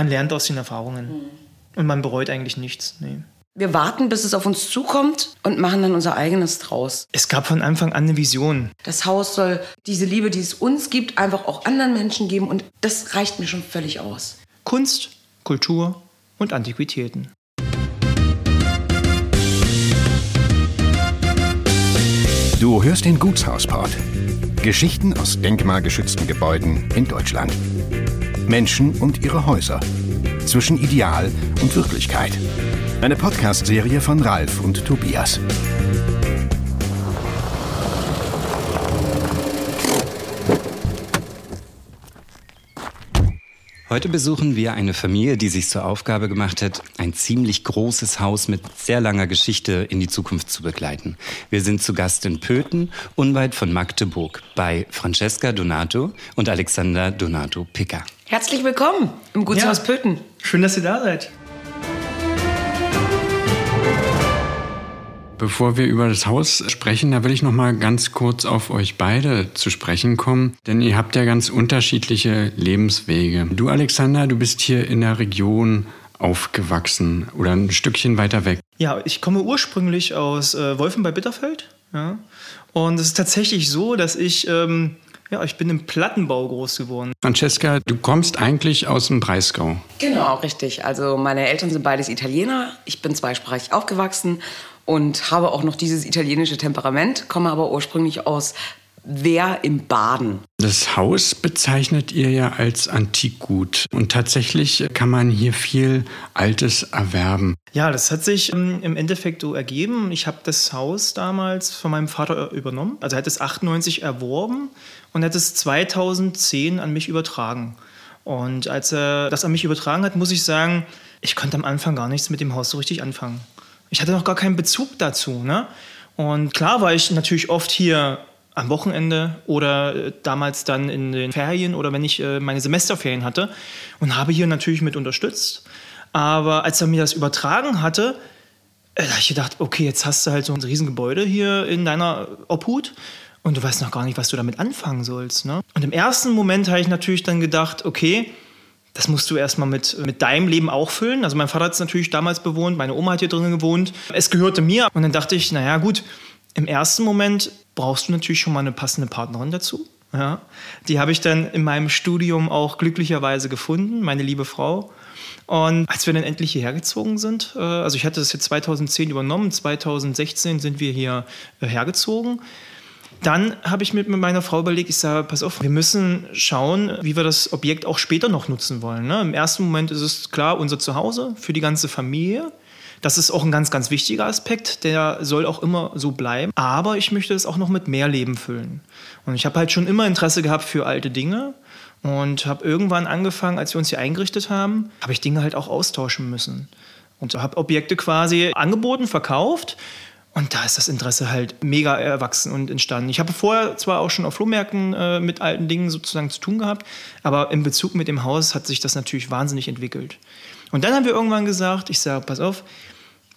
Man lernt aus den Erfahrungen. Mhm. Und man bereut eigentlich nichts. Nee. Wir warten, bis es auf uns zukommt und machen dann unser eigenes draus. Es gab von Anfang an eine Vision. Das Haus soll diese Liebe, die es uns gibt, einfach auch anderen Menschen geben. Und das reicht mir schon völlig aus. Kunst, Kultur und Antiquitäten. Du hörst den Gutshausport. Geschichten aus denkmalgeschützten Gebäuden in Deutschland. Menschen und ihre Häuser. Zwischen Ideal und Wirklichkeit. Eine Podcast-Serie von Ralf und Tobias. Heute besuchen wir eine Familie, die sich zur Aufgabe gemacht hat, ein ziemlich großes Haus mit sehr langer Geschichte in die Zukunft zu begleiten. Wir sind zu Gast in Pöthen, unweit von Magdeburg, bei Francesca Donato und Alexander Donato Picker. Herzlich willkommen im Gutshaus ja, Pöthen. Schön, dass ihr da seid. Bevor wir über das Haus sprechen, da will ich noch mal ganz kurz auf euch beide zu sprechen kommen, denn ihr habt ja ganz unterschiedliche Lebenswege. Du Alexander, du bist hier in der Region aufgewachsen oder ein Stückchen weiter weg. Ja, ich komme ursprünglich aus äh, Wolfen bei Bitterfeld. Ja. Und es ist tatsächlich so, dass ich ähm, ja, ich bin im Plattenbau groß geworden. Francesca, du kommst eigentlich aus dem Breisgau. Genau, richtig. Also meine Eltern sind beides Italiener. Ich bin zweisprachig aufgewachsen und habe auch noch dieses italienische Temperament, komme aber ursprünglich aus Wer im Baden. Das Haus bezeichnet ihr ja als Antikgut und tatsächlich kann man hier viel Altes erwerben. Ja, das hat sich ähm, im Endeffekt so ergeben. Ich habe das Haus damals von meinem Vater übernommen. Also er hat es 98 erworben und hat es 2010 an mich übertragen. Und als er das an mich übertragen hat, muss ich sagen, ich konnte am Anfang gar nichts mit dem Haus so richtig anfangen. Ich hatte noch gar keinen Bezug dazu. Ne? Und klar war ich natürlich oft hier am Wochenende oder äh, damals dann in den Ferien oder wenn ich äh, meine Semesterferien hatte und habe hier natürlich mit unterstützt. Aber als er mir das übertragen hatte, äh, da habe ich gedacht, okay, jetzt hast du halt so ein Riesengebäude hier in deiner Obhut und du weißt noch gar nicht, was du damit anfangen sollst. Ne? Und im ersten Moment habe ich natürlich dann gedacht, okay, das musst du erstmal mit, mit deinem Leben auch füllen. Also mein Vater hat es natürlich damals bewohnt, meine Oma hat hier drin gewohnt. Es gehörte mir. Und dann dachte ich, naja gut, im ersten Moment brauchst du natürlich schon mal eine passende Partnerin dazu. Ja, die habe ich dann in meinem Studium auch glücklicherweise gefunden, meine liebe Frau. Und als wir dann endlich hierher gezogen sind, äh, also ich hatte das jetzt 2010 übernommen, 2016 sind wir hier äh, hergezogen. Dann habe ich mit meiner Frau überlegt, ich sage, pass auf, wir müssen schauen, wie wir das Objekt auch später noch nutzen wollen. Ne? Im ersten Moment ist es klar unser Zuhause für die ganze Familie. Das ist auch ein ganz, ganz wichtiger Aspekt, der soll auch immer so bleiben. Aber ich möchte es auch noch mit mehr Leben füllen. Und ich habe halt schon immer Interesse gehabt für alte Dinge und habe irgendwann angefangen, als wir uns hier eingerichtet haben, habe ich Dinge halt auch austauschen müssen. Und habe Objekte quasi angeboten, verkauft. Und da ist das Interesse halt mega erwachsen und entstanden. Ich habe vorher zwar auch schon auf Flohmärkten äh, mit alten Dingen sozusagen zu tun gehabt, aber in Bezug mit dem Haus hat sich das natürlich wahnsinnig entwickelt. Und dann haben wir irgendwann gesagt, ich sage, pass auf,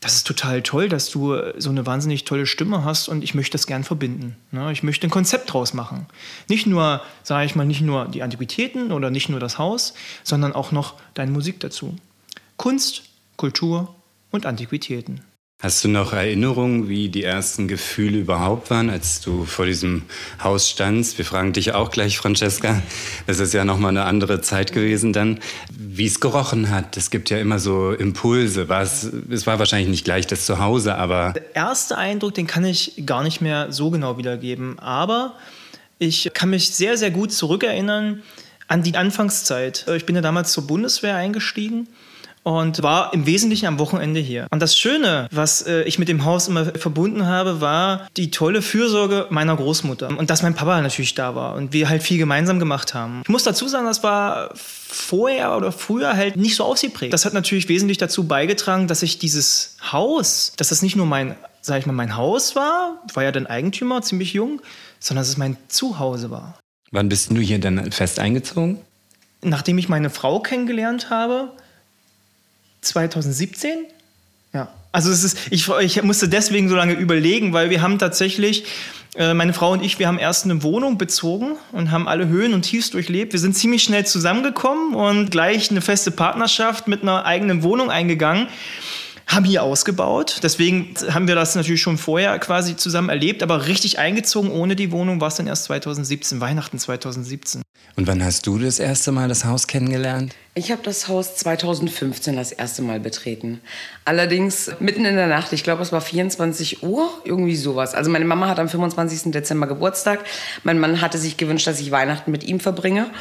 das ist total toll, dass du so eine wahnsinnig tolle Stimme hast und ich möchte das gern verbinden. Ne? Ich möchte ein Konzept draus machen. Nicht nur, sage ich mal, nicht nur die Antiquitäten oder nicht nur das Haus, sondern auch noch deine Musik dazu. Kunst, Kultur und Antiquitäten. Hast du noch Erinnerungen, wie die ersten Gefühle überhaupt waren, als du vor diesem Haus standst? Wir fragen dich auch gleich, Francesca. Das ist ja noch mal eine andere Zeit gewesen dann. Wie es gerochen hat. Es gibt ja immer so Impulse. es, es war wahrscheinlich nicht gleich das Zuhause, aber der erste Eindruck, den kann ich gar nicht mehr so genau wiedergeben. Aber ich kann mich sehr, sehr gut zurückerinnern an die Anfangszeit. Ich bin ja damals zur Bundeswehr eingestiegen und war im Wesentlichen am Wochenende hier. Und das Schöne, was äh, ich mit dem Haus immer verbunden habe, war die tolle Fürsorge meiner Großmutter und dass mein Papa natürlich da war und wir halt viel gemeinsam gemacht haben. Ich muss dazu sagen, das war vorher oder früher halt nicht so ausgeprägt. Das hat natürlich wesentlich dazu beigetragen, dass ich dieses Haus, dass das nicht nur mein, sag ich mal, mein Haus war, war ja dann Eigentümer, ziemlich jung, sondern dass es mein Zuhause war. Wann bist du hier dann fest eingezogen? Nachdem ich meine Frau kennengelernt habe, 2017. Ja. Also es ist, ich, ich musste deswegen so lange überlegen, weil wir haben tatsächlich, äh, meine Frau und ich, wir haben erst eine Wohnung bezogen und haben alle Höhen und Tiefs durchlebt. Wir sind ziemlich schnell zusammengekommen und gleich eine feste Partnerschaft mit einer eigenen Wohnung eingegangen haben hier ausgebaut. Deswegen haben wir das natürlich schon vorher quasi zusammen erlebt, aber richtig eingezogen ohne die Wohnung war es dann erst 2017, Weihnachten 2017. Und wann hast du das erste Mal das Haus kennengelernt? Ich habe das Haus 2015 das erste Mal betreten. Allerdings mitten in der Nacht, ich glaube es war 24 Uhr, irgendwie sowas. Also meine Mama hat am 25. Dezember Geburtstag. Mein Mann hatte sich gewünscht, dass ich Weihnachten mit ihm verbringe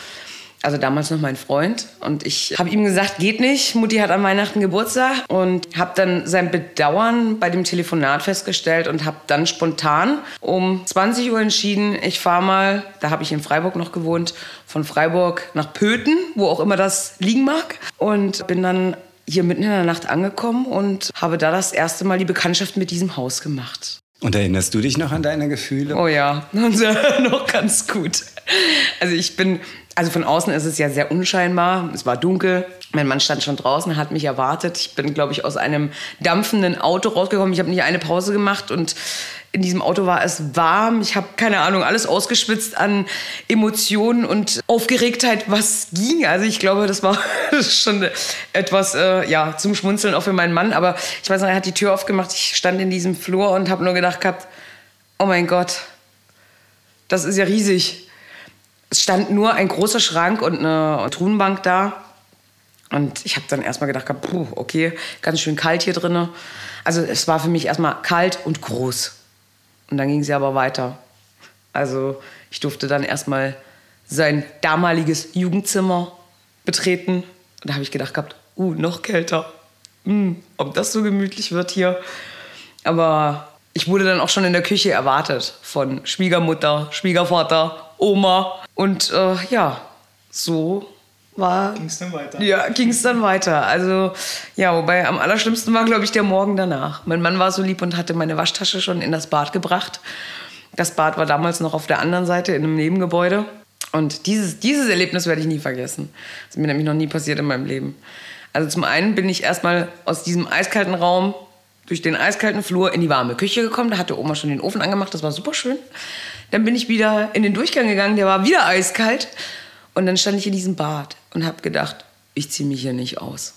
also damals noch mein Freund. Und ich habe ihm gesagt, geht nicht. Mutti hat an Weihnachten Geburtstag. Und habe dann sein Bedauern bei dem Telefonat festgestellt und habe dann spontan um 20 Uhr entschieden, ich fahre mal, da habe ich in Freiburg noch gewohnt, von Freiburg nach Pöthen, wo auch immer das liegen mag. Und bin dann hier mitten in der Nacht angekommen und habe da das erste Mal die Bekanntschaft mit diesem Haus gemacht. Und erinnerst du dich noch an deine Gefühle? Oh ja, noch ganz gut. Also ich bin also von außen ist es ja sehr unscheinbar. Es war dunkel. Mein Mann stand schon draußen, hat mich erwartet. Ich bin, glaube ich, aus einem dampfenden Auto rausgekommen. Ich habe nicht eine Pause gemacht und in diesem Auto war es warm. Ich habe keine Ahnung, alles ausgeschwitzt an Emotionen und Aufgeregtheit, was ging. Also ich glaube, das war schon etwas äh, ja zum Schmunzeln auch für meinen Mann. Aber ich weiß noch, er hat die Tür aufgemacht. Ich stand in diesem Flur und habe nur gedacht gehabt, oh mein Gott, das ist ja riesig. Es stand nur ein großer Schrank und eine Truhenbank da. Und ich habe dann erstmal gedacht, puh, okay, ganz schön kalt hier drin. Also es war für mich erstmal kalt und groß. Und dann ging sie aber weiter. Also ich durfte dann erstmal sein damaliges Jugendzimmer betreten. Und da habe ich gedacht gehabt, uh, noch kälter. Hm, ob das so gemütlich wird hier. Aber ich wurde dann auch schon in der Küche erwartet von Schwiegermutter, Schwiegervater, Oma. Und äh, ja, so war. Ging es dann weiter? Ja, ging es dann weiter. Also, ja, wobei am allerschlimmsten war, glaube ich, der Morgen danach. Mein Mann war so lieb und hatte meine Waschtasche schon in das Bad gebracht. Das Bad war damals noch auf der anderen Seite in einem Nebengebäude. Und dieses, dieses Erlebnis werde ich nie vergessen. Das ist mir nämlich noch nie passiert in meinem Leben. Also zum einen bin ich erstmal aus diesem eiskalten Raum durch den eiskalten Flur in die warme Küche gekommen. Da hatte Oma schon den Ofen angemacht, das war super schön. Dann bin ich wieder in den Durchgang gegangen, der war wieder eiskalt. Und dann stand ich in diesem Bad und habe gedacht, ich ziehe mich hier nicht aus.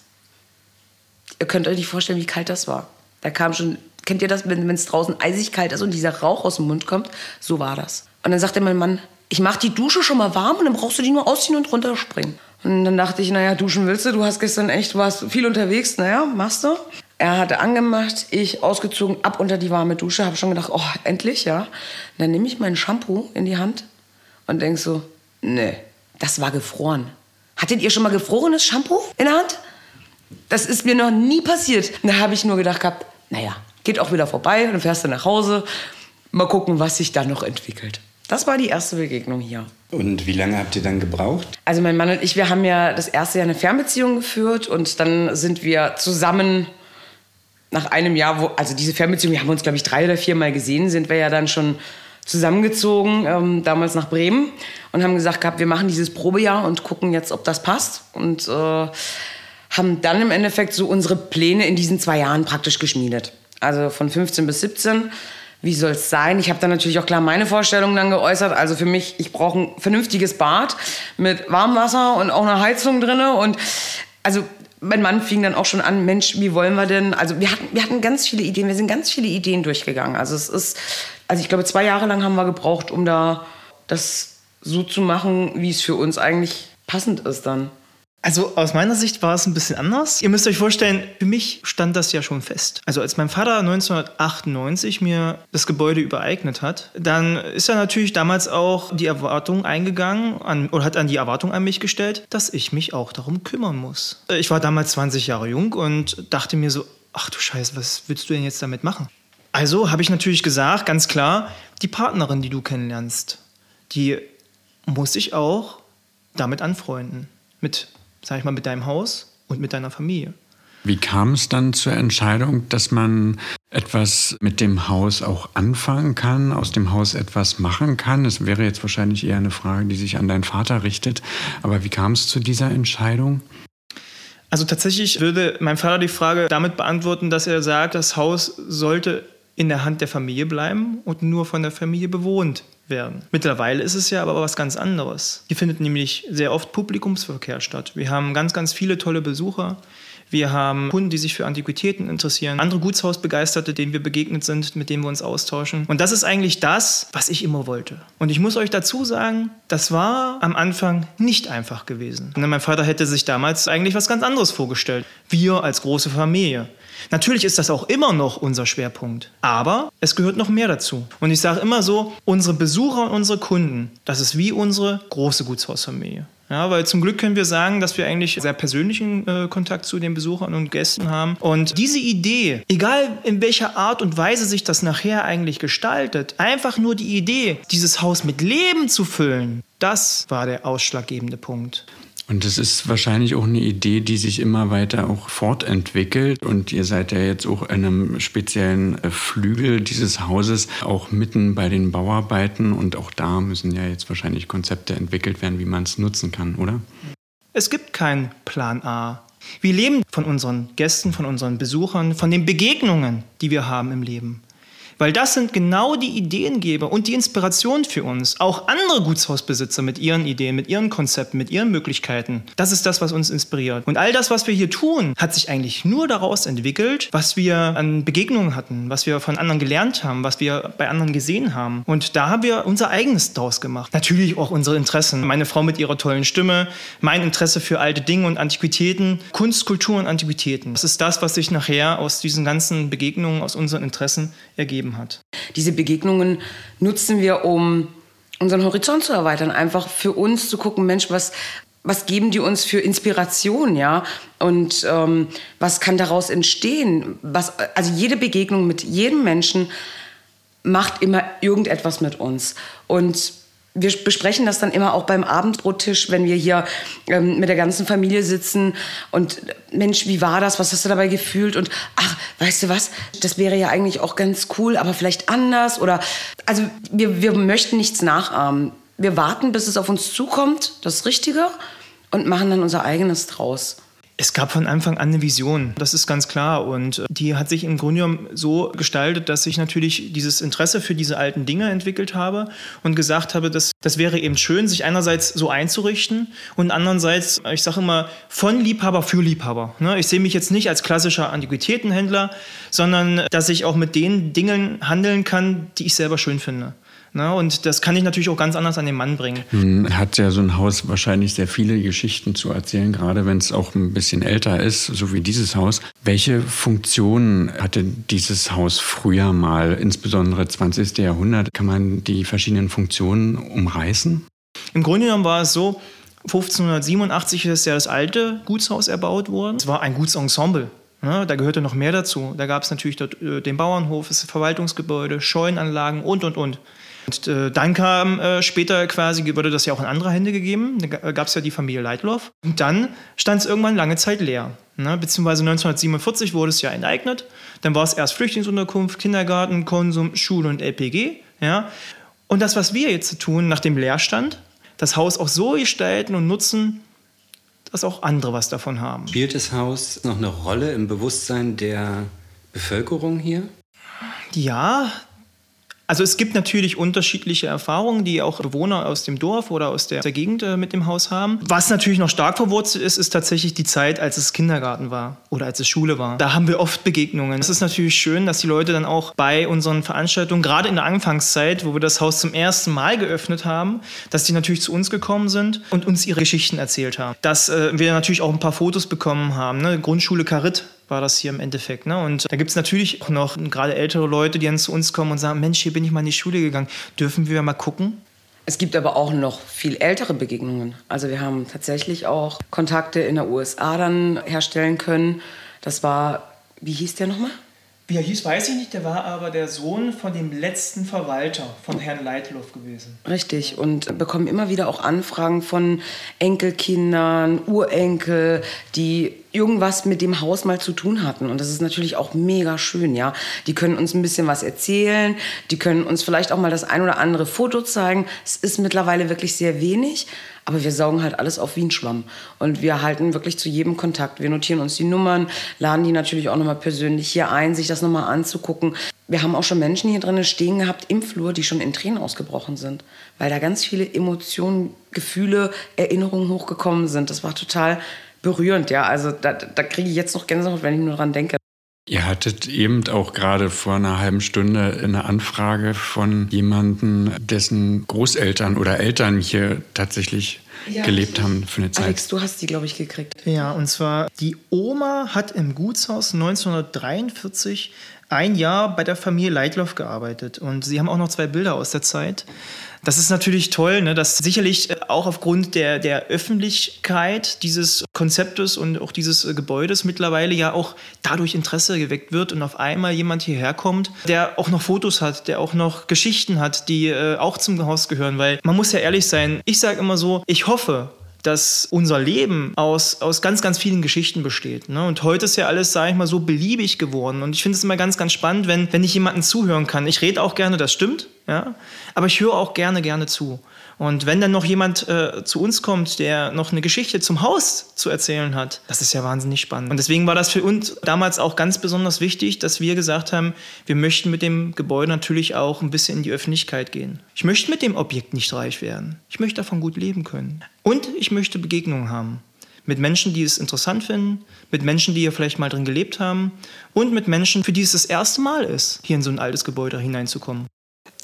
Ihr könnt euch nicht vorstellen, wie kalt das war. Da kam schon, kennt ihr das, wenn es draußen eisig kalt ist und dieser Rauch aus dem Mund kommt? So war das. Und dann sagte mein Mann, ich mache die Dusche schon mal warm und dann brauchst du die nur ausziehen und runterspringen. Und dann dachte ich, naja, duschen willst du, du hast gestern echt, warst viel unterwegs, naja, machst du. Er hatte angemacht, ich ausgezogen, ab unter die warme Dusche, habe schon gedacht, oh, endlich, ja. Und dann nehme ich mein Shampoo in die Hand und denk so, nee, das war gefroren. Hattet ihr schon mal gefrorenes Shampoo in der Hand? Das ist mir noch nie passiert. Und da habe ich nur gedacht gehabt, naja, geht auch wieder vorbei, dann fährst du nach Hause. Mal gucken, was sich da noch entwickelt. Das war die erste Begegnung hier. Und wie lange habt ihr dann gebraucht? Also mein Mann und ich, wir haben ja das erste Jahr eine Fernbeziehung geführt und dann sind wir zusammen nach einem Jahr, wo, also diese Fernbeziehung, wir haben uns, glaube ich, drei oder vier Mal gesehen, sind wir ja dann schon zusammengezogen, ähm, damals nach Bremen und haben gesagt gehabt, wir machen dieses Probejahr und gucken jetzt, ob das passt. Und äh, haben dann im Endeffekt so unsere Pläne in diesen zwei Jahren praktisch geschmiedet. Also von 15 bis 17. Wie soll es sein? Ich habe dann natürlich auch klar meine Vorstellungen dann geäußert. Also für mich, ich brauche ein vernünftiges Bad mit Warmwasser und auch eine Heizung drinne und also mein Mann fing dann auch schon an, Mensch, wie wollen wir denn? Also wir hatten, wir hatten ganz viele Ideen, wir sind ganz viele Ideen durchgegangen. Also es ist, also ich glaube, zwei Jahre lang haben wir gebraucht, um da das so zu machen, wie es für uns eigentlich passend ist dann. Also aus meiner Sicht war es ein bisschen anders. Ihr müsst euch vorstellen, für mich stand das ja schon fest. Also als mein Vater 1998 mir das Gebäude übereignet hat, dann ist er natürlich damals auch die Erwartung eingegangen an, oder hat an die Erwartung an mich gestellt, dass ich mich auch darum kümmern muss. Ich war damals 20 Jahre jung und dachte mir so, ach du Scheiße, was willst du denn jetzt damit machen? Also habe ich natürlich gesagt, ganz klar, die Partnerin, die du kennenlernst, die muss sich auch damit anfreunden. Mit sag ich mal, mit deinem Haus und mit deiner Familie. Wie kam es dann zur Entscheidung, dass man etwas mit dem Haus auch anfangen kann, aus dem Haus etwas machen kann? Das wäre jetzt wahrscheinlich eher eine Frage, die sich an deinen Vater richtet. Aber wie kam es zu dieser Entscheidung? Also tatsächlich würde mein Vater die Frage damit beantworten, dass er sagt, das Haus sollte in der Hand der Familie bleiben und nur von der Familie bewohnt werden. Mittlerweile ist es ja aber was ganz anderes. Hier findet nämlich sehr oft Publikumsverkehr statt. Wir haben ganz, ganz viele tolle Besucher. Wir haben Kunden, die sich für Antiquitäten interessieren, andere Gutshausbegeisterte, denen wir begegnet sind, mit denen wir uns austauschen. Und das ist eigentlich das, was ich immer wollte. Und ich muss euch dazu sagen, das war am Anfang nicht einfach gewesen. Mein Vater hätte sich damals eigentlich was ganz anderes vorgestellt. Wir als große Familie. Natürlich ist das auch immer noch unser Schwerpunkt, aber es gehört noch mehr dazu. Und ich sage immer so, unsere Besucher und unsere Kunden, das ist wie unsere große Gutshausfamilie. Ja, weil zum Glück können wir sagen, dass wir eigentlich sehr persönlichen äh, Kontakt zu den Besuchern und Gästen haben. Und diese Idee, egal in welcher Art und Weise sich das nachher eigentlich gestaltet, einfach nur die Idee, dieses Haus mit Leben zu füllen, das war der ausschlaggebende Punkt. Und das ist wahrscheinlich auch eine Idee, die sich immer weiter auch fortentwickelt. Und ihr seid ja jetzt auch in einem speziellen äh, Flügel dieses Hauses auch mitten bei den Bauarbeiten. Und auch da müssen ja jetzt wahrscheinlich Konzepte entwickelt werden, wie man es nutzen kann, oder? Es gibt keinen Plan A. Wir leben von unseren Gästen, von unseren Besuchern, von den Begegnungen, die wir haben im Leben. Weil das sind genau die Ideengeber und die Inspiration für uns. Auch andere Gutshausbesitzer mit ihren Ideen, mit ihren Konzepten, mit ihren Möglichkeiten. Das ist das, was uns inspiriert. Und all das, was wir hier tun, hat sich eigentlich nur daraus entwickelt, was wir an Begegnungen hatten, was wir von anderen gelernt haben, was wir bei anderen gesehen haben. Und da haben wir unser eigenes draus gemacht. Natürlich auch unsere Interessen. Meine Frau mit ihrer tollen Stimme, mein Interesse für alte Dinge und Antiquitäten, Kunst, Kultur und Antiquitäten. Das ist das, was sich nachher aus diesen ganzen Begegnungen, aus unseren Interessen ergeben gegeben hat. Diese Begegnungen nutzen wir, um unseren Horizont zu erweitern, einfach für uns zu gucken, Mensch, was, was geben die uns für Inspiration, ja? Und ähm, was kann daraus entstehen? Was, also jede Begegnung mit jedem Menschen macht immer irgendetwas mit uns. Und wir besprechen das dann immer auch beim Abendbrottisch, wenn wir hier ähm, mit der ganzen Familie sitzen und Mensch, wie war das? Was hast du dabei gefühlt? Und ach, weißt du was? Das wäre ja eigentlich auch ganz cool, aber vielleicht anders oder also wir, wir möchten nichts nachahmen. Wir warten, bis es auf uns zukommt, das Richtige und machen dann unser eigenes draus. Es gab von Anfang an eine Vision, das ist ganz klar. Und äh, die hat sich im Grunde genommen so gestaltet, dass ich natürlich dieses Interesse für diese alten Dinge entwickelt habe und gesagt habe, dass das wäre eben schön, sich einerseits so einzurichten und andererseits, ich sage immer, von Liebhaber für Liebhaber. Ne? Ich sehe mich jetzt nicht als klassischer Antiquitätenhändler, sondern dass ich auch mit den Dingen handeln kann, die ich selber schön finde. Ne? Und das kann ich natürlich auch ganz anders an den Mann bringen. Nun hat ja so ein Haus wahrscheinlich sehr viele Geschichten zu erzählen, gerade wenn es auch ein bisschen älter ist, so wie dieses Haus. Welche Funktionen hatte dieses Haus früher mal, insbesondere 20. Jahrhundert? Kann man die verschiedenen Funktionen umreißen? Im Grunde genommen war es so, 1587 ist ja das alte Gutshaus erbaut worden. Es war ein Gutsensemble. Ne, da gehörte noch mehr dazu. Da gab es natürlich dort, äh, den Bauernhof, das Verwaltungsgebäude, Scheunanlagen und, und, und. Und äh, dann kam äh, später quasi, wurde das ja auch in andere Hände gegeben. Da gab es ja die Familie Leitloff. Und dann stand es irgendwann lange Zeit leer. Ne? Beziehungsweise 1947 wurde es ja enteignet. Dann war es erst Flüchtlingsunterkunft, Kindergarten, Konsum, Schule und LPG. Ja? Und das, was wir jetzt tun nach dem Leerstand, das Haus auch so gestalten und nutzen, dass auch andere was davon haben. Spielt das Haus noch eine Rolle im Bewusstsein der Bevölkerung hier? Ja, Also es gibt natürlich unterschiedliche Erfahrungen, die auch Bewohner aus dem Dorf oder aus der, der Gegend äh, mit dem Haus haben. Was natürlich noch stark verwurzelt ist, ist tatsächlich die Zeit, als es Kindergarten war oder als es Schule war. Da haben wir oft Begegnungen. Es ist natürlich schön, dass die Leute dann auch bei unseren Veranstaltungen, gerade in der Anfangszeit, wo wir das Haus zum ersten Mal geöffnet haben, dass die natürlich zu uns gekommen sind und uns ihre Geschichten erzählt haben. Dass äh, wir natürlich auch ein paar Fotos bekommen haben. Ne? Grundschule Karit war das hier im Endeffekt. Ne? Und da gibt es natürlich auch noch gerade ältere Leute, die dann zu uns kommen und sagen, Mensch, hier bin ich mal in die Schule gegangen. Dürfen wir mal gucken? Es gibt aber auch noch viel ältere Begegnungen. Also wir haben tatsächlich auch Kontakte in der USA dann herstellen können. Das war, wie hieß der nochmal? Wie er hieß, weiß ich nicht. Der war aber der Sohn von dem letzten Verwalter von Herrn Leitloff gewesen. Richtig. Und bekommen immer wieder auch Anfragen von Enkelkindern, Urenkel, die irgendwas mit dem Haus mal zu tun hatten. Und das ist natürlich auch mega schön, ja. Die können uns ein bisschen was erzählen, die können uns vielleicht auch mal das ein oder andere Foto zeigen. Es ist mittlerweile wirklich sehr wenig, aber wir saugen halt alles auf wie ein Schwamm. Und wir halten wirklich zu jedem Kontakt. Wir notieren uns die Nummern, laden die natürlich auch nochmal persönlich hier ein, sich das nochmal anzugucken. Wir haben auch schon Menschen hier drinnen stehen gehabt im Flur, die schon in Tränen ausgebrochen sind, weil da ganz viele Emotionen, Gefühle, Erinnerungen hochgekommen sind. Das war total berührend, ja. Also da, da kriege ich jetzt noch Gänsehaut, wenn ich nur daran denke. Ihr hattet eben auch gerade vor einer halben Stunde eine Anfrage von jemandem, dessen Großeltern oder Eltern hier tatsächlich ja, gelebt haben für eine Zeit. Alex, du hast die, glaube ich, gekriegt. Ja, und zwar die Oma hat im Gutshaus 1943 ein Jahr bei der Familie Leitloff gearbeitet und sie haben auch noch zwei Bilder aus der Zeit. Das ist natürlich toll, ne, dass sicherlich äh, auch aufgrund der, der Öffentlichkeit dieses Konzeptes und auch dieses äh, Gebäudes mittlerweile ja auch dadurch Interesse geweckt wird und auf einmal jemand hierher kommt, der auch noch Fotos hat, der auch noch Geschichten hat, die äh, auch zum Haus gehören. Weil man muss ja ehrlich sein, ich sage immer so, ich hoffe, dass unser Leben aus, aus ganz, ganz vielen Geschichten besteht. Ne? Und heute ist ja alles, sage ich mal, so beliebig geworden. Und ich finde es immer ganz, ganz spannend, wenn, wenn ich jemanden zuhören kann. Ich rede auch gerne, das stimmt, ja, aber ich höre auch gerne, gerne zu. Und wenn dann noch jemand äh, zu uns kommt, der noch eine Geschichte zum Haus zu erzählen hat, das ist ja wahnsinnig spannend. Und deswegen war das für uns damals auch ganz besonders wichtig, dass wir gesagt haben, wir möchten mit dem Gebäude natürlich auch ein bisschen in die Öffentlichkeit gehen. Ich möchte mit dem Objekt nicht reich werden. Ich möchte davon gut leben können. Und ich möchte Begegnungen haben mit Menschen, die es interessant finden, mit Menschen, die hier vielleicht mal drin gelebt haben und mit Menschen, für die es das erste Mal ist, hier in so ein altes Gebäude hineinzukommen.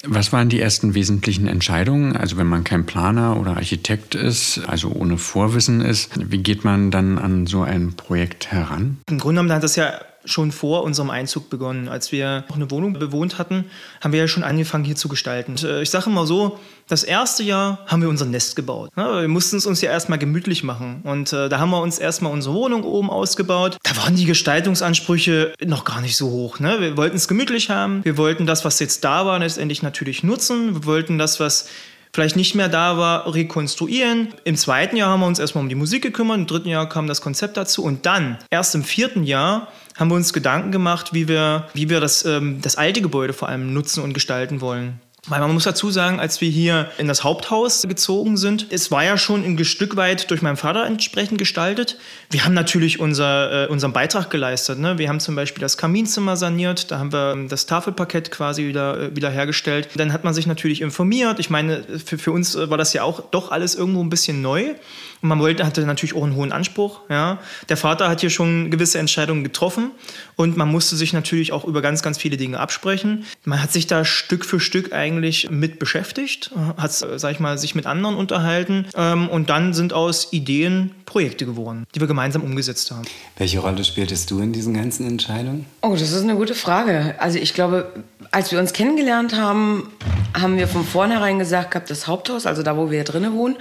Was waren die ersten wesentlichen Entscheidungen? Also wenn man kein Planer oder Architekt ist, also ohne Vorwissen ist, wie geht man dann an so ein Projekt heran? Im Grunde genommen hat das ja schon vor unserem Einzug begonnen. Als wir noch eine Wohnung bewohnt hatten, haben wir ja schon angefangen hier zu gestalten. Und, äh, ich sage mal so, das erste Jahr haben wir unser Nest gebaut. wir mussten es uns ja erstmal gemütlich machen. Und äh, da haben wir uns erstmal unsere Wohnung oben ausgebaut. Da waren die Gestaltungsansprüche noch gar nicht so hoch. Ne? Wir wollten es gemütlich haben. Wir wollten das, was jetzt da war, letztendlich natürlich nutzen. Wir wollten das, was vielleicht nicht mehr da war, rekonstruieren. Im zweiten Jahr haben wir uns erstmal um die Musik gekümmert, im dritten Jahr kam das Konzept dazu und dann, erst im vierten Jahr, haben wir uns Gedanken gemacht, wie wir, wie wir das, ähm, das alte Gebäude vor allem nutzen und gestalten wollen. Weil man muss dazu sagen, als wir hier in das Haupthaus gezogen sind, es war ja schon ein Stück weit durch meinen Vater entsprechend gestaltet. Wir haben natürlich unser, äh, unseren Beitrag geleistet. Ne? Wir haben zum Beispiel das Kaminzimmer saniert, da haben wir das Tafelparkett quasi wieder, äh, wieder hergestellt. Dann hat man sich natürlich informiert. Ich meine, für, für uns war das ja auch doch alles irgendwo ein bisschen neu. Und man wollte, hatte natürlich auch einen hohen Anspruch. Ja. Der Vater hat hier schon gewisse Entscheidungen getroffen und man musste sich natürlich auch über ganz, ganz viele Dinge absprechen. Man hat sich da Stück für Stück eigentlich mit beschäftigt, hat, sag ich mal, sich mit anderen unterhalten ähm, und dann sind aus Ideen Projekte geworden, die wir gemeinsam umgesetzt haben. Welche Rolle spieltest du in diesen ganzen Entscheidungen? Oh, das ist eine gute Frage. Also ich glaube, als wir uns kennengelernt haben, haben wir von vornherein gesagt gehabt, das Haupthaus, also da, wo wir drinnen wohnen,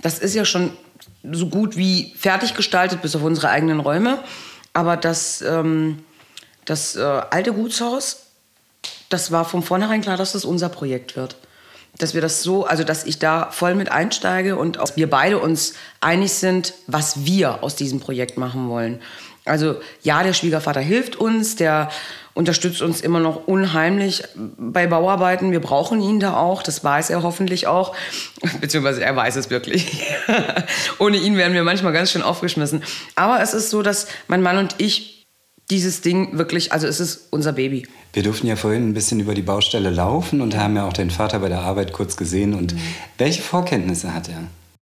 das ist ja schon so gut wie fertig gestaltet, bis auf unsere eigenen Räume. Aber das, ähm, das äh, alte Gutshaus, das war von vornherein klar, dass das unser Projekt wird. Dass wir das so, also dass ich da voll mit einsteige und auch wir beide uns einig sind, was wir aus diesem Projekt machen wollen. Also ja, der Schwiegervater hilft uns, der unterstützt uns immer noch unheimlich bei Bauarbeiten. Wir brauchen ihn da auch, das weiß er hoffentlich auch, beziehungsweise er weiß es wirklich. Ohne ihn wären wir manchmal ganz schön aufgeschmissen. Aber es ist so, dass mein Mann und ich dieses Ding wirklich, also es ist unser Baby. Wir durften ja vorhin ein bisschen über die Baustelle laufen und haben ja auch den Vater bei der Arbeit kurz gesehen. Und mhm. welche Vorkenntnisse hat er?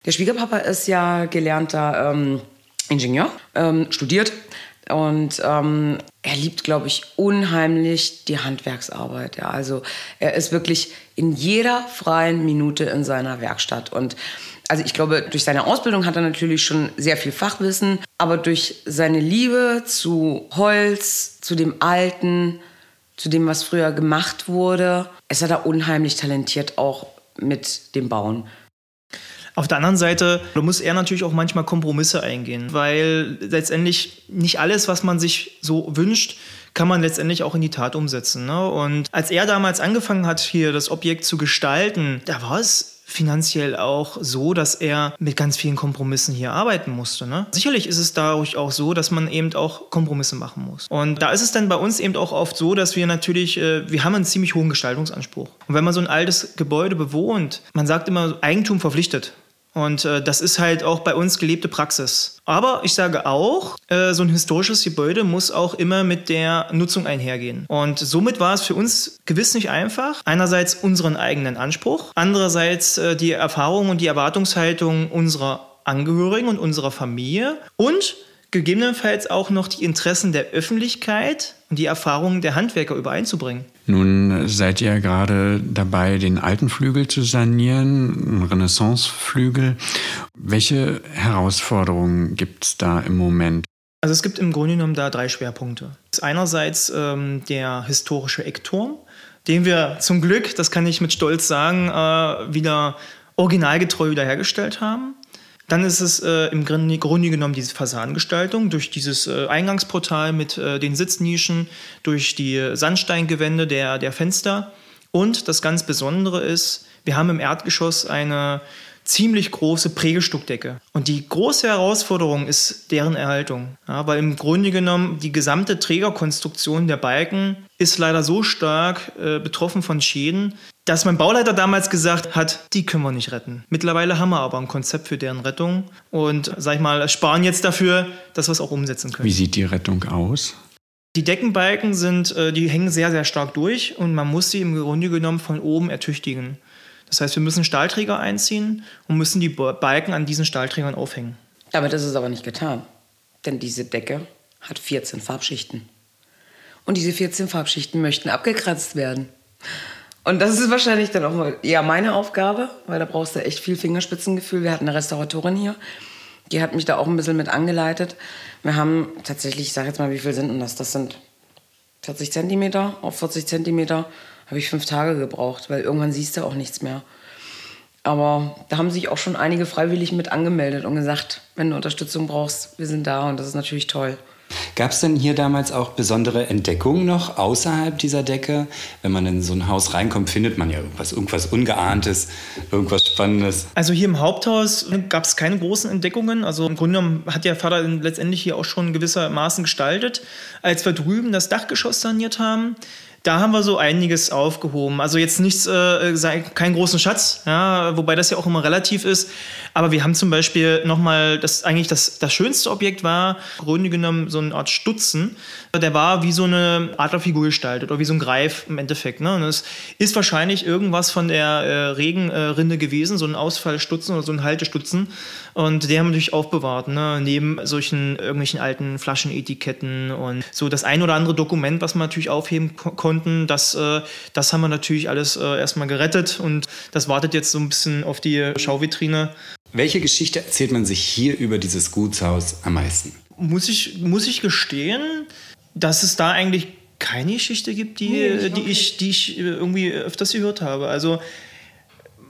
Der Schwiegerpapa ist ja gelernter ähm, Ingenieur, ähm, studiert und ähm, er liebt, glaube ich, unheimlich die Handwerksarbeit. Ja. Also er ist wirklich in jeder freien Minute in seiner Werkstatt. Und also ich glaube, durch seine Ausbildung hat er natürlich schon sehr viel Fachwissen, aber durch seine Liebe zu Holz, zu dem Alten, zu dem, was früher gemacht wurde, ist er da unheimlich talentiert auch mit dem Bauen. Auf der anderen Seite muss er natürlich auch manchmal Kompromisse eingehen, weil letztendlich nicht alles, was man sich so wünscht, kann man letztendlich auch in die Tat umsetzen. Ne? Und als er damals angefangen hat, hier das Objekt zu gestalten, da war es finanziell auch so, dass er mit ganz vielen Kompromissen hier arbeiten musste. Ne? Sicherlich ist es dadurch auch so, dass man eben auch Kompromisse machen muss. Und da ist es dann bei uns eben auch oft so, dass wir natürlich, äh, wir haben einen ziemlich hohen Gestaltungsanspruch. Und wenn man so ein altes Gebäude bewohnt, man sagt immer, Eigentum verpflichtet. Und äh, das ist halt auch bei uns gelebte Praxis. Aber ich sage auch, äh, so ein historisches Gebäude muss auch immer mit der Nutzung einhergehen. Und somit war es für uns gewiss nicht einfach. Einerseits unseren eigenen Anspruch, andererseits äh, die Erfahrung und die Erwartungshaltung unserer Angehörigen und unserer Familie und gegebenenfalls auch noch die Interessen der Öffentlichkeit und die Erfahrungen der Handwerker übereinzubringen. Nun seid ihr gerade dabei, den alten Flügel zu sanieren, einen Renaissanceflügel. Welche Herausforderungen gibt es da im Moment? Also es gibt im Grunde genommen da drei Schwerpunkte. Einerseits ähm, der historische Eckturm, den wir zum Glück, das kann ich mit Stolz sagen, äh, wieder originalgetreu wiederhergestellt haben. Dann ist es äh, im Grunde genommen diese Fassadengestaltung durch dieses äh, Eingangsportal mit äh, den Sitznischen, durch die Sandsteingewände der, der Fenster. Und das ganz Besondere ist, wir haben im Erdgeschoss eine ziemlich große Prägestuckdecke. Und die große Herausforderung ist deren Erhaltung. Ja, weil im Grunde genommen die gesamte Trägerkonstruktion der Balken ist leider so stark äh, betroffen von Schäden, dass mein Bauleiter damals gesagt hat, die können wir nicht retten. Mittlerweile haben wir aber ein Konzept für deren Rettung und, sag ich mal, sparen jetzt dafür, dass wir es auch umsetzen können. Wie sieht die Rettung aus? Die Deckenbalken sind, äh, die hängen sehr, sehr stark durch und man muss sie im Grunde genommen von oben ertüchtigen. Das heißt, wir müssen Stahlträger einziehen und müssen die Balken an diesen Stahlträgern aufhängen. Damit ist es aber nicht getan. Denn diese Decke hat 14 Farbschichten. Und diese 14 Farbschichten möchten abgekratzt werden. Und das ist wahrscheinlich dann auch mal eher meine Aufgabe, weil da brauchst du echt viel Fingerspitzengefühl. Wir hatten eine Restauratorin hier, die hat mich da auch ein bisschen mit angeleitet. Wir haben tatsächlich, ich sage jetzt mal, wie viel sind denn das? Das sind 40 Zentimeter auf 40 Zentimeter habe ich fünf Tage gebraucht, weil irgendwann siehst du auch nichts mehr. Aber da haben sich auch schon einige freiwillig mit angemeldet und gesagt, wenn du Unterstützung brauchst, wir sind da und das ist natürlich toll. Gab es denn hier damals auch besondere Entdeckungen noch außerhalb dieser Decke? Wenn man in so ein Haus reinkommt, findet man ja irgendwas, irgendwas Ungeahntes, irgendwas Spannendes. Also hier im Haupthaus gab es keine großen Entdeckungen. Also im Grunde genommen hat der Vater letztendlich hier auch schon gewissermaßen gestaltet. Als wir drüben das Dachgeschoss saniert haben, da haben wir so einiges aufgehoben. Also jetzt nichts, äh, keinen großen Schatz, ja, wobei das ja auch immer relativ ist. Aber wir haben zum Beispiel nochmal, das eigentlich das, das schönste Objekt war, im Grunde genommen so eine Art Stutzen. Der war wie so eine Adlerfigur gestaltet oder wie so ein Greif im Endeffekt. Ne? Und es ist wahrscheinlich irgendwas von der äh, Regenrinde gewesen, so ein Ausfallstutzen oder so ein Haltestutzen. Und die haben wir natürlich aufbewahrt, ne? neben solchen irgendwelchen alten Flaschenetiketten und so das ein oder andere Dokument, was man natürlich aufheben ko konnten, das, äh, das haben wir natürlich alles äh, erstmal gerettet und das wartet jetzt so ein bisschen auf die Schauvitrine. Welche Geschichte erzählt man sich hier über dieses Gutshaus am meisten? Muss ich, muss ich gestehen, dass es da eigentlich keine Geschichte gibt, die, nee, die, ich, die ich irgendwie öfters gehört habe. Also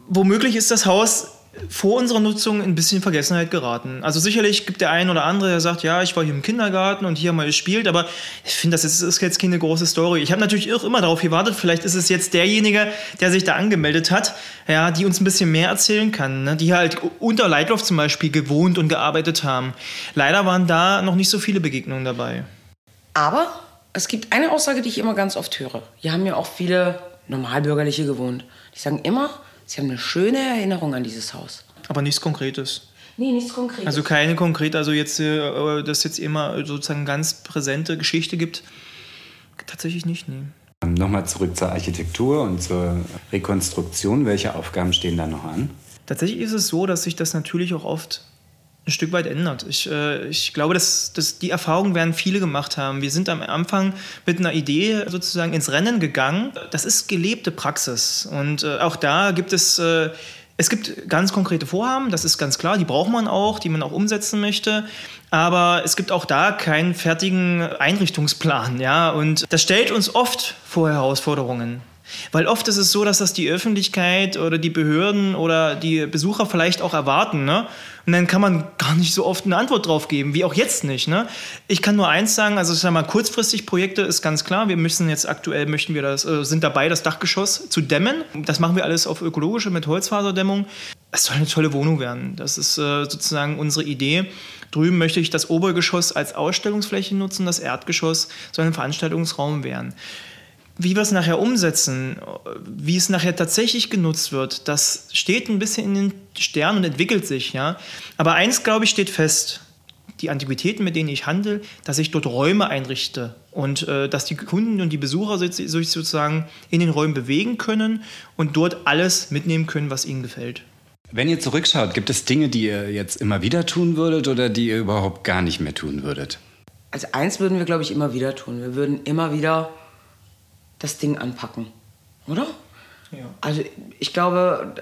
womöglich ist das Haus vor unserer Nutzung ein bisschen in Vergessenheit geraten. Also sicherlich gibt der ein oder andere, der sagt, ja, ich war hier im Kindergarten und hier mal gespielt, aber ich finde, das ist, ist, jetzt keine große Story. Ich habe natürlich auch immer darauf gewartet, vielleicht ist es jetzt derjenige, der sich da angemeldet hat, ja, die uns ein bisschen mehr erzählen kann, ne? die halt unter Leitloff zum Beispiel gewohnt und gearbeitet haben. Leider waren da noch nicht so viele Begegnungen dabei. Aber es gibt eine Aussage, die ich immer ganz oft höre. Hier haben ja auch viele Normalbürgerliche gewohnt. Die sagen immer, Sie haben eine schöne Erinnerung an dieses Haus. Aber nichts Konkretes. Nee, nichts Konkretes. Also keine konkret, also jetzt, äh, dass jetzt immer sozusagen ganz präsente Geschichte gibt. Tatsächlich nicht, nee. Nochmal zurück zur Architektur und zur Rekonstruktion. Welche Aufgaben stehen da noch an? Tatsächlich ist es so, dass sich das natürlich auch oft ein Stück weit ändert. Ich, äh, ich glaube, dass, dass die Erfahrung werden viele gemacht haben. Wir sind am Anfang mit einer Idee sozusagen ins Rennen gegangen. Das ist gelebte Praxis. Und äh, auch da gibt es äh, es gibt ganz konkrete Vorhaben, das ist ganz klar, die braucht man auch, die man auch umsetzen möchte. Aber es gibt auch da keinen fertigen Einrichtungsplan, ja. Und das stellt uns oft vor Herausforderungen. Weil oft ist es so, dass das die Öffentlichkeit oder die Behörden oder die Besucher vielleicht auch erwarten. Ne? Und dann kann man gar nicht so oft eine Antwort drauf geben, wie auch jetzt nicht. Ne? Ich kann nur eins sagen, also ich sag mal, kurzfristig Projekte ist ganz klar. Wir müssen jetzt aktuell, möchten wir das, äh, sind dabei, das Dachgeschoss zu dämmen. Das machen wir alles auf ökologische mit Holzfaserdämmung. Es soll eine tolle Wohnung werden. Das ist äh, sozusagen unsere Idee. Drüben möchte ich das Obergeschoss als Ausstellungsfläche nutzen, das Erdgeschoss soll ein Veranstaltungsraum werden. Wie wir es nachher umsetzen, wie es nachher tatsächlich genutzt wird, das steht ein bisschen in den Sternen und entwickelt sich. Ja? Aber eins, glaube ich, steht fest. Die Antiquitäten, mit denen ich handle, dass ich dort Räume einrichte und äh, dass die Kunden und die Besucher sich sozusagen in den Räumen bewegen können und dort alles mitnehmen können, was ihnen gefällt. Wenn ihr zurückschaut, gibt es Dinge, die ihr jetzt immer wieder tun würdet oder die ihr überhaupt gar nicht mehr tun würdet? Also eins würden wir, glaube ich, immer wieder tun. Wir würden immer wieder das Ding anpacken, oder? Ja. Also ich glaube,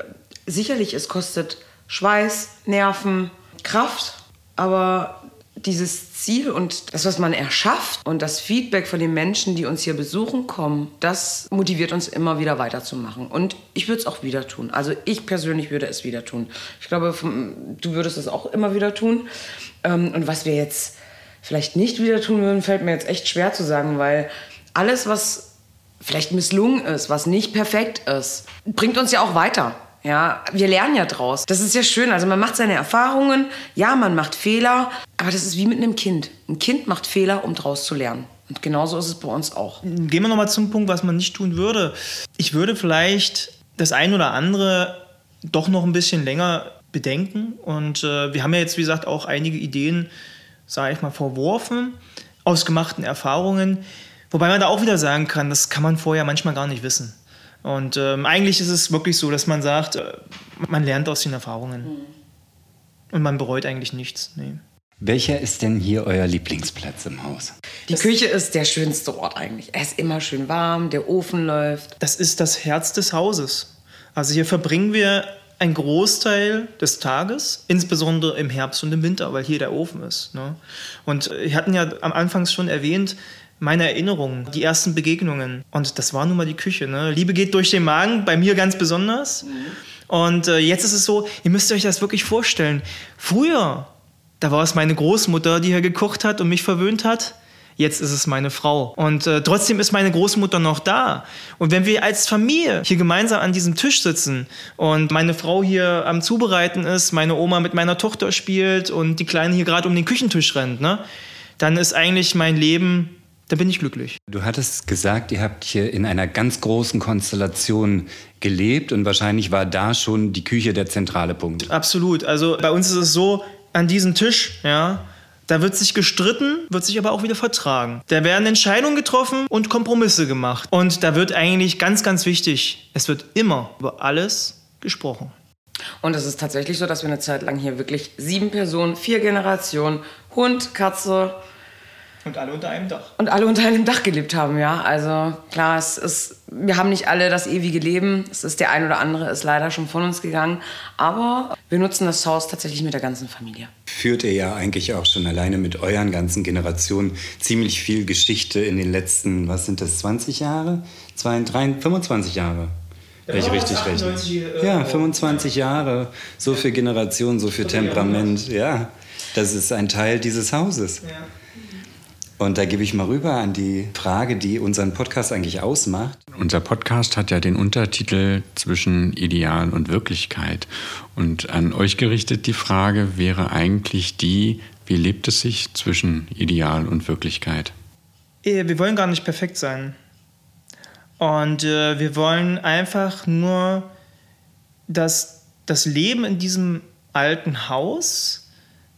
sicherlich, es kostet Schweiß, Nerven, Kraft, aber dieses Ziel und das, was man erschafft und das Feedback von den Menschen, die uns hier besuchen kommen, das motiviert uns immer wieder weiterzumachen. Und ich würde es auch wieder tun. Also ich persönlich würde es wieder tun. Ich glaube, du würdest es auch immer wieder tun. Ähm, und was wir jetzt vielleicht nicht wieder tun würden, fällt mir jetzt echt schwer zu sagen, weil alles, was vielleicht misslungen ist, was nicht perfekt ist, bringt uns ja auch weiter. Ja, wir lernen ja draus. Das ist ja schön. Also man macht seine Erfahrungen, ja, man macht Fehler, aber das ist wie mit einem Kind. Ein Kind macht Fehler, um draus zu lernen. Und genauso ist es bei uns auch. Gehen wir nochmal zum Punkt, was man nicht tun würde. Ich würde vielleicht das ein oder andere doch noch ein bisschen länger bedenken. Und äh, wir haben ja jetzt, wie gesagt, auch einige Ideen, sage ich mal, verworfen aus gemachten Erfahrungen. Wobei man da auch wieder sagen kann, das kann man vorher manchmal gar nicht wissen. Und ähm, eigentlich ist es wirklich so, dass man sagt, äh, man lernt aus den Erfahrungen. Mhm. Und man bereut eigentlich nichts. Nee. Welcher ist denn hier euer Lieblingsplatz im Haus? Die das Küche ist der schönste Ort eigentlich. Er ist immer schön warm, der Ofen läuft. Das ist das Herz des Hauses. Also hier verbringen wir einen Großteil des Tages, insbesondere im Herbst und im Winter, weil hier der Ofen ist. Ne? Und wir hatten ja am Anfang schon erwähnt, meine Erinnerungen, die ersten Begegnungen. Und das war nun mal die Küche. Ne? Liebe geht durch den Magen, bei mir ganz besonders. Mhm. Und äh, jetzt ist es so, ihr müsst euch das wirklich vorstellen. Früher, da war es meine Großmutter, die hier gekocht hat und mich verwöhnt hat. Jetzt ist es meine Frau. Und äh, trotzdem ist meine Großmutter noch da. Und wenn wir als Familie hier gemeinsam an diesem Tisch sitzen und meine Frau hier am Zubereiten ist, meine Oma mit meiner Tochter spielt und die Kleine hier gerade um den Küchentisch rennt, ne, dann ist eigentlich mein Leben da bin ich glücklich. Du hattest gesagt, ihr habt hier in einer ganz großen Konstellation gelebt und wahrscheinlich war da schon die Küche der zentrale Punkt. Absolut. Also bei uns ist es so, an diesem Tisch, ja, da wird sich gestritten, wird sich aber auch wieder vertragen. Da werden Entscheidungen getroffen und Kompromisse gemacht. Und da wird eigentlich ganz, ganz wichtig, es wird immer über alles gesprochen. Und es ist tatsächlich so, dass wir eine Zeit lang hier wirklich sieben Personen, vier Generationen, Hund, Katze, und alle unter einem Dach. Und alle unter einem Dach gelebt haben, ja. Also klar, es ist, wir haben nicht alle das ewige Leben. Es ist der ein oder andere ist leider schon von uns gegangen. Aber wir nutzen das Haus tatsächlich mit der ganzen Familie. Führt ihr ja eigentlich auch schon alleine mit euren ganzen Generationen ziemlich viel Geschichte in den letzten, was sind das, 20 Jahre? 22, 25 Jahre. Wenn ich richtig rechne. Äh, ja, 25 Jahre. So viel Generation, so viel Temperament. Ja, das ist ein Teil dieses Hauses. Ja. Und da gebe ich mal rüber an die Frage, die unseren Podcast eigentlich ausmacht. Unser Podcast hat ja den Untertitel zwischen Ideal und Wirklichkeit. Und an euch gerichtet die Frage wäre eigentlich die, wie lebt es sich zwischen Ideal und Wirklichkeit? Äh, wir wollen gar nicht perfekt sein. Und äh, wir wollen einfach nur, dass das Leben in diesem alten Haus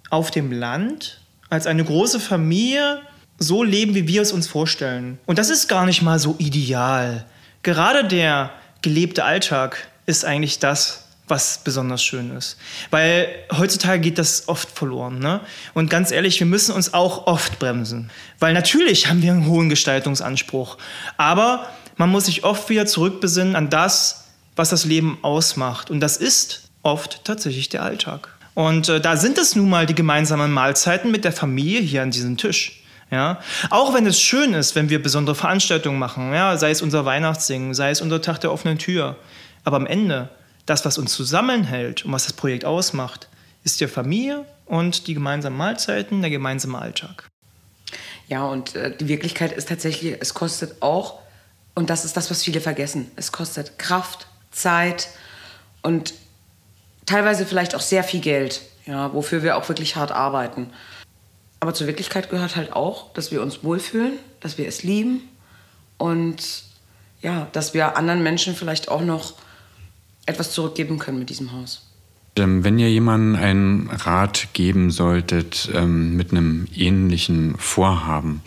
auf dem Land als eine große Familie so leben, wie wir es uns vorstellen. Und das ist gar nicht mal so ideal. Gerade der gelebte Alltag ist eigentlich das, was besonders schön ist. Weil heutzutage geht das oft verloren. Ne? Und ganz ehrlich, wir müssen uns auch oft bremsen. Weil natürlich haben wir einen hohen Gestaltungsanspruch. Aber man muss sich oft wieder zurückbesinnen an das, was das Leben ausmacht. Und das ist oft tatsächlich der Alltag. Und äh, da sind es nun mal die gemeinsamen Mahlzeiten mit der Familie hier an diesem Tisch. Ja? Auch wenn es schön ist, wenn wir besondere Veranstaltungen machen, ja? sei es unser Weihnachtssingen, sei es unser Tag der offenen Tür. Aber am Ende, das, was uns zusammenhält und was das Projekt ausmacht, ist die Familie und die gemeinsamen Mahlzeiten, der gemeinsame Alltag. Ja, und äh, die Wirklichkeit ist tatsächlich, es kostet auch, und das ist das, was viele vergessen, es kostet Kraft, Zeit und teilweise vielleicht auch sehr viel Geld, ja, wofür wir auch wirklich hart arbeiten. Aber zur Wirklichkeit gehört halt auch, dass wir uns wohlfühlen, dass wir es lieben und ja, dass wir anderen Menschen vielleicht auch noch etwas zurückgeben können mit diesem Haus. Ähm, wenn ihr jemandem einen Rat geben solltet ähm, mit einem ähnlichen Vorhaben,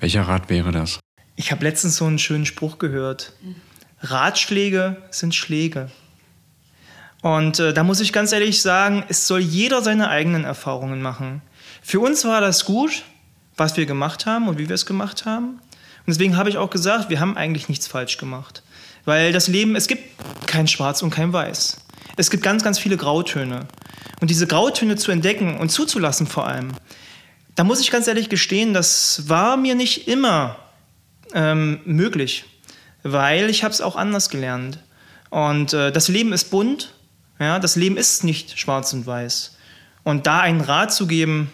welcher Rat wäre das? Ich habe letztens so einen schönen Spruch gehört. Ratschläge sind Schläge. Und äh, da muss ich ganz ehrlich sagen, es soll jeder seine eigenen Erfahrungen machen. Für uns war das gut, was wir gemacht haben und wie wir es gemacht haben. Und deswegen habe ich auch gesagt, wir haben eigentlich nichts falsch gemacht. Weil das Leben, es gibt kein Schwarz und kein Weiß. Es gibt ganz, ganz viele Grautöne. Und diese Grautöne zu entdecken und zuzulassen vor allem, da muss ich ganz ehrlich gestehen, das war mir nicht immer ähm, möglich, weil ich habe es auch anders gelernt. Und äh, das Leben ist bunt, ja, das Leben ist nicht schwarz und weiß. Und da einen Rat zu geben,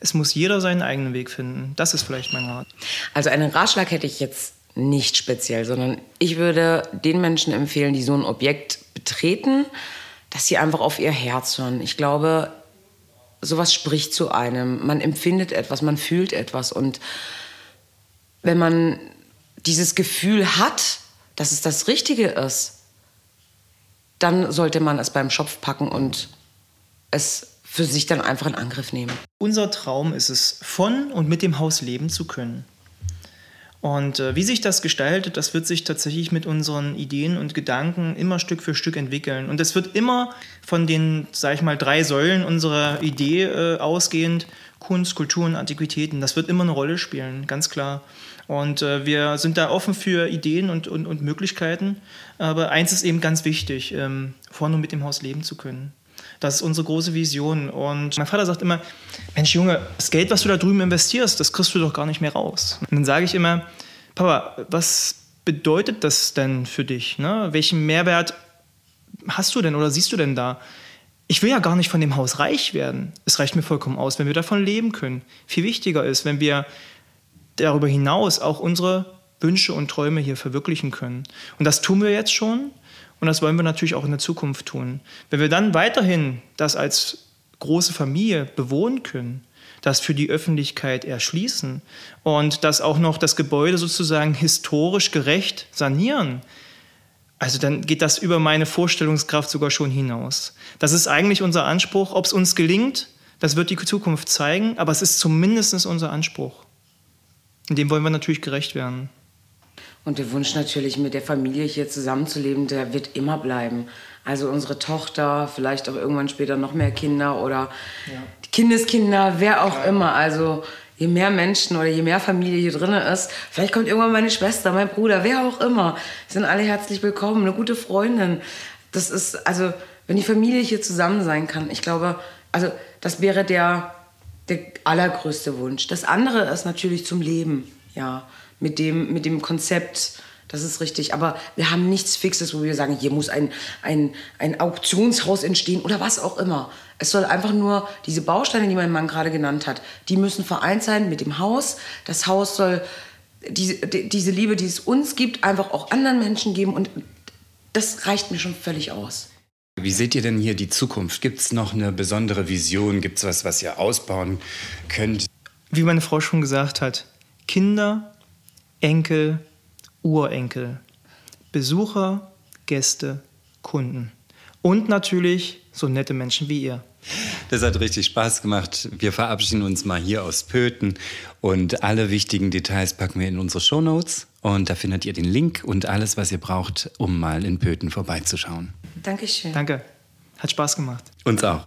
es muss jeder seinen eigenen Weg finden. Das ist vielleicht mein Rat. Also einen Ratschlag hätte ich jetzt nicht speziell, sondern ich würde den Menschen empfehlen, die so ein Objekt betreten, dass sie einfach auf ihr Herz hören. Ich glaube, sowas spricht zu einem. Man empfindet etwas, man fühlt etwas. Und wenn man dieses Gefühl hat, dass es das Richtige ist, dann sollte man es beim Schopf packen und es für sich dann einfach in Angriff nehmen. Unser Traum ist es, von und mit dem Haus leben zu können. Und äh, wie sich das gestaltet, das wird sich tatsächlich mit unseren Ideen und Gedanken immer Stück für Stück entwickeln. Und es wird immer von den, sag ich mal, drei Säulen unserer Idee äh, ausgehend, Kunst, Kultur und Antiquitäten, das wird immer eine Rolle spielen, ganz klar. Und äh, wir sind da offen für Ideen und, und, und Möglichkeiten. Aber eins ist eben ganz wichtig, ähm, von und mit dem Haus leben zu können. Das ist unsere große Vision. Und mein Vater sagt immer, Mensch Junge, das Geld, was du da drüben investierst, das kriegst du doch gar nicht mehr raus. Und dann sage ich immer, Papa, was bedeutet das denn für dich? Ne? Welchen Mehrwert hast du denn oder siehst du denn da? Ich will ja gar nicht von dem Haus reich werden. Es reicht mir vollkommen aus, wenn wir davon leben können. Viel wichtiger ist, wenn wir darüber hinaus auch unsere Wünsche und Träume hier verwirklichen können. Und das tun wir jetzt schon. Und das wollen wir natürlich auch in der Zukunft tun. Wenn wir dann weiterhin das als große Familie bewohnen können, das für die Öffentlichkeit erschließen und das auch noch das Gebäude sozusagen historisch gerecht sanieren, also dann geht das über meine Vorstellungskraft sogar schon hinaus. Das ist eigentlich unser Anspruch. Ob es uns gelingt, das wird die Zukunft zeigen, aber es ist zumindest unser Anspruch. Und dem wollen wir natürlich gerecht werden. Und der Wunsch natürlich, mit der Familie hier zusammenzuleben, der wird immer bleiben. Also unsere Tochter, vielleicht auch irgendwann später noch mehr Kinder oder ja. Kindeskinder, wer auch ja. immer. Also je mehr Menschen oder je mehr Familie hier drin ist, vielleicht kommt irgendwann meine Schwester, mein Bruder, wer auch immer, sind alle herzlich willkommen, eine gute Freundin. Das ist, also, wenn die Familie hier zusammen sein kann, ich glaube, also, das wäre der, der allergrößte Wunsch. Das andere ist natürlich zum Leben, ja mit dem, mit dem Konzept. Das ist richtig. Aber wir haben nichts Fixes, wo wir sagen, hier muss ein, ein, ein Auktionshaus entstehen oder was auch immer. Es soll einfach nur diese Bausteine, die mein Mann gerade genannt hat, die müssen vereint sein mit dem Haus. Das Haus soll diese, diese Liebe, die es uns gibt, einfach auch anderen Menschen geben. Und das reicht mir schon völlig aus. Wie seht ihr denn hier die Zukunft? Gibt es noch eine besondere Vision? Gibt es was, was ihr ausbauen könnt? Wie meine Frau schon gesagt hat, Kinder Enkel, Urenkel, Besucher, Gäste, Kunden. und natürlich so nette Menschen wie ihr. Das hat richtig Spaß gemacht. Wir verabschieden uns mal hier aus Pöten und alle wichtigen Details packen wir in unsere Shownotes und da findet ihr den Link und alles, was ihr braucht, um mal in Pöten vorbeizuschauen. Dankeschön. Danke. Hat Spaß gemacht. Uns auch.